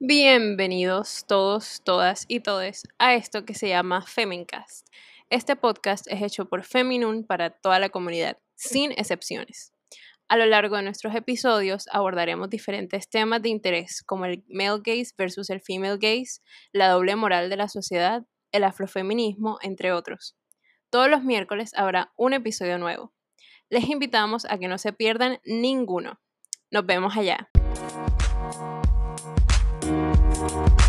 Bienvenidos todos, todas y todes a esto que se llama Femincast. Este podcast es hecho por Feminun para toda la comunidad, sin excepciones. A lo largo de nuestros episodios abordaremos diferentes temas de interés como el male gaze versus el female gaze, la doble moral de la sociedad, el afrofeminismo, entre otros. Todos los miércoles habrá un episodio nuevo. Les invitamos a que no se pierdan ninguno. Nos vemos allá. Thank you.